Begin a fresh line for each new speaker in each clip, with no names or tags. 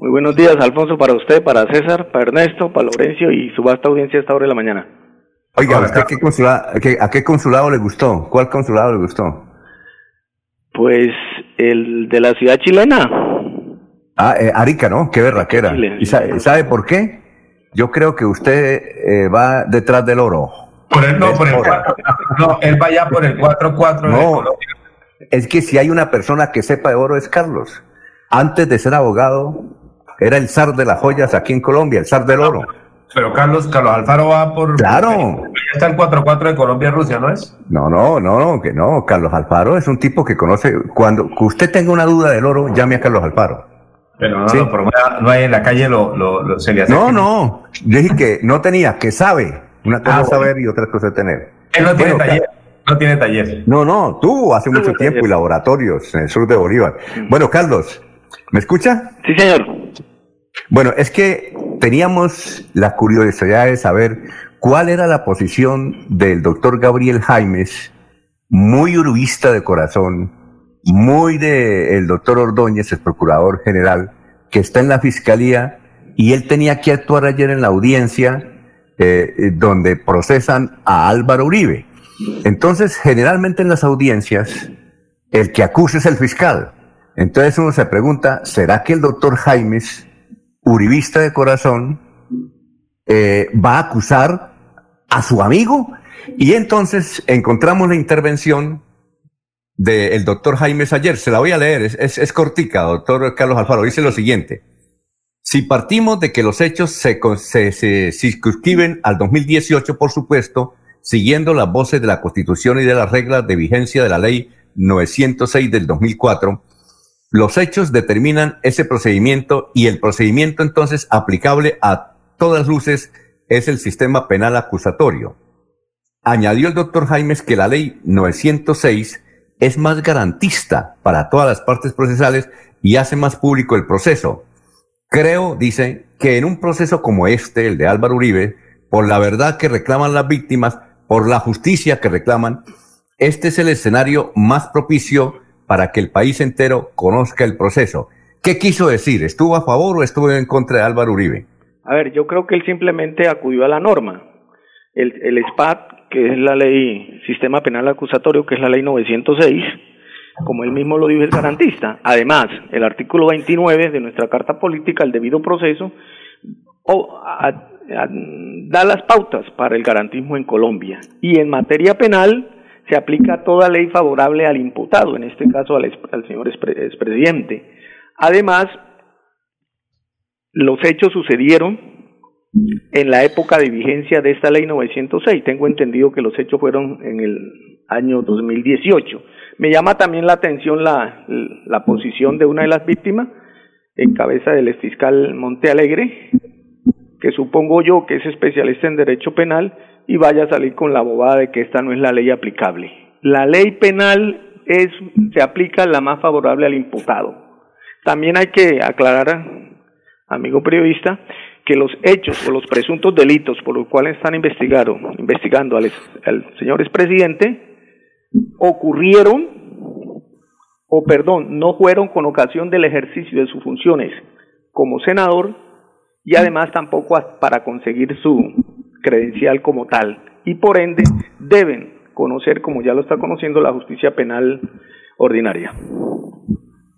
Muy buenos días, Alfonso, para usted, para César, para Ernesto, para Laurencio y su vasta audiencia a esta hora de la mañana.
Oiga, ¿a usted qué consulado, a qué consulado le gustó? ¿Cuál consulado le gustó?
Pues el de la ciudad chilena.
Ah, eh, Arica, ¿no? Qué berraquera. ¿Y sabe, por qué? Yo creo que usted eh, va detrás del oro.
Por el, no, por el 4, no, él va ya por el 4-4.
No, es que si hay una persona que sepa de oro es Carlos. Antes de ser abogado, era el zar de las joyas aquí en Colombia, el zar del oro.
Pero Carlos, Carlos Alfaro va por.
Claro.
Está el 4-4 de Colombia-Rusia, ¿no es?
No, no, no, no, que no. Carlos Alfaro es un tipo que conoce. Cuando que usted tenga una duda del oro, llame a Carlos Alfaro.
Pero no, no, pero no hay en la calle lo, lo, se le hace.
No, no. dije que no tenía, que sabe. Una cosa ah, saber y otra cosa tener.
Él no tiene taller. No tiene taller.
No, no, tuvo hace mucho tiempo y laboratorios en el sur de Bolívar. Bueno, Carlos, ¿me escucha?
Sí, señor.
Bueno, es que teníamos la curiosidad de saber cuál era la posición del doctor Gabriel Jaimes, muy urubista de corazón, muy de el doctor Ordóñez, el procurador general, que está en la fiscalía, y él tenía que actuar ayer en la audiencia eh, donde procesan a Álvaro Uribe. Entonces, generalmente en las audiencias, el que acusa es el fiscal. Entonces uno se pregunta, ¿será que el doctor Jaimes uribista de corazón, eh, va a acusar a su amigo. Y entonces encontramos la intervención del doctor Jaime Sayer. Se la voy a leer, es, es, cortica, doctor Carlos Alfaro. Dice lo siguiente. Si partimos de que los hechos se, se, se circunscriben al 2018, por supuesto, siguiendo las voces de la Constitución y de las reglas de vigencia de la Ley 906 del 2004, los hechos determinan ese procedimiento y el procedimiento entonces aplicable a todas luces es el sistema penal acusatorio. Añadió el doctor Jaimes que la ley 906 es más garantista para todas las partes procesales y hace más público el proceso. Creo, dice, que en un proceso como este, el de Álvaro Uribe, por la verdad que reclaman las víctimas, por la justicia que reclaman, este es el escenario más propicio para que el país entero conozca el proceso. ¿Qué quiso decir? ¿Estuvo a favor o estuvo en contra de Álvaro Uribe?
A ver, yo creo que él simplemente acudió a la norma. El, el SPAT, que es la ley Sistema Penal Acusatorio, que es la ley 906, como él mismo lo dijo, es garantista. Además, el artículo 29 de nuestra Carta Política, el debido proceso, da las pautas para el garantismo en Colombia. Y en materia penal, se aplica toda ley favorable al imputado, en este caso al, señor expresidente. Además, los hechos sucedieron en la época de vigencia de esta ley 906. Tengo entendido que los hechos fueron en el año 2018. Me llama también la atención la, la posición de una de las víctimas, en cabeza del fiscal Montealegre, que supongo yo que es especialista en derecho penal y vaya a salir con la bobada de que esta no es la ley aplicable. La ley penal es, se aplica la más favorable al imputado. También hay que aclarar, amigo periodista, que los hechos o los presuntos delitos por los cuales están investigando, investigando al, al señor expresidente ocurrieron o perdón, no fueron con ocasión del ejercicio de sus funciones como senador y además tampoco para conseguir su credencial como tal y por ende deben conocer, como ya lo está conociendo, la justicia penal ordinaria.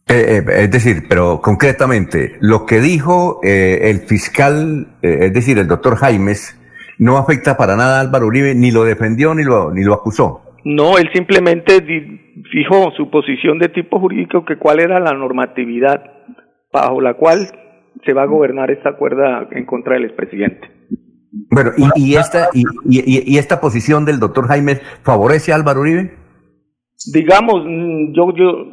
Eh, eh, es decir, pero concretamente, lo que dijo eh, el fiscal, es decir, el doctor Jaimes, no afecta para nada a Álvaro Uribe, ni lo defendió ni lo, ni lo acusó.
No, él simplemente fijó su posición de tipo jurídico, que cuál era la normatividad bajo la cual se va a gobernar esta cuerda en contra del expresidente.
Bueno, ¿y, esta, y, y, esta posición del doctor Jaime favorece a Álvaro Uribe?
Digamos, mm, yo, yo,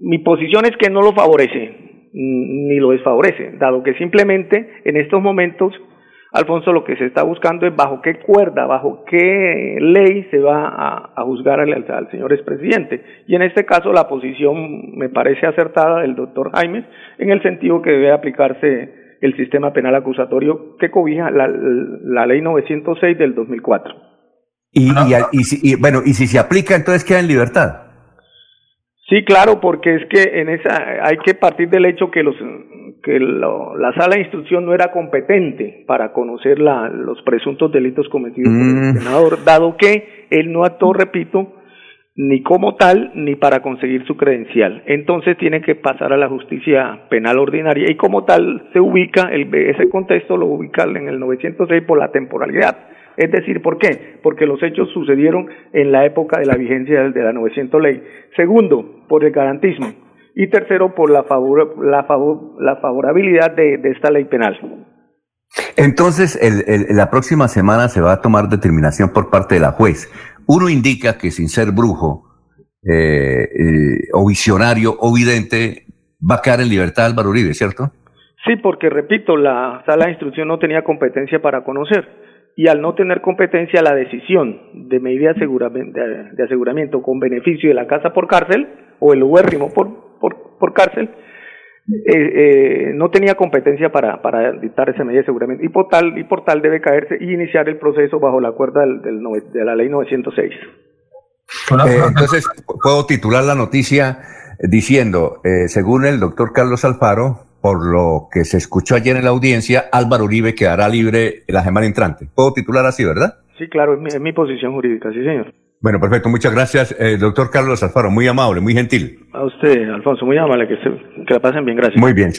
mi posición es que no lo favorece, ni lo desfavorece, dado que simplemente en estos momentos, Alfonso, lo que se está buscando es bajo qué cuerda, bajo qué ley se va a, juzgar al, al, señor expresidente. Y en este caso la posición me parece acertada del doctor Jaime, en el sentido que debe aplicarse el sistema penal acusatorio que cobija la, la ley 906 del 2004.
Y, y, y, si, y, bueno, y si se aplica, entonces queda en libertad.
Sí, claro, porque es que en esa hay que partir del hecho que los que la sala de instrucción no era competente para conocer la, los presuntos delitos cometidos por el mm. senador, dado que él no actuó, repito, ni como tal ni para conseguir su credencial. Entonces tiene que pasar a la justicia penal ordinaria y como tal se ubica, el, ese contexto lo ubica en el 906 por la temporalidad. Es decir, ¿por qué? Porque los hechos sucedieron en la época de la vigencia de la 900 ley. Segundo, por el garantismo. Y tercero, por la, favor, la, favor, la favorabilidad de, de, esta ley penal.
Entonces, el, la próxima semana se va a tomar determinación por parte de la juez uno indica que sin ser brujo eh, eh, o visionario o vidente, va a quedar en libertad Álvaro Uribe, ¿cierto?
Sí, porque repito, la sala de instrucción no tenía competencia para conocer y al no tener competencia la decisión de medida de aseguramiento con beneficio de la casa por cárcel o el huérrimo por, por, por cárcel, eh, eh, no tenía competencia para, para dictar esa medida de aseguramiento y por tal y por tal debe caerse y iniciar el proceso bajo la cuerda del, de la ley 906. Eh,
entonces, puedo titular la noticia diciendo, eh, según el doctor Carlos Alfaro, por lo que se escuchó ayer en la audiencia, Álvaro Uribe quedará libre la semana entrante. Puedo titular así, ¿verdad?
Sí, claro, es mi, es mi posición jurídica, sí, señor.
Bueno, perfecto. Muchas gracias, eh, doctor Carlos Alfaro. Muy amable, muy gentil.
A usted, Alfonso, muy amable. Que, se, que la pasen bien. Gracias.
Muy bien.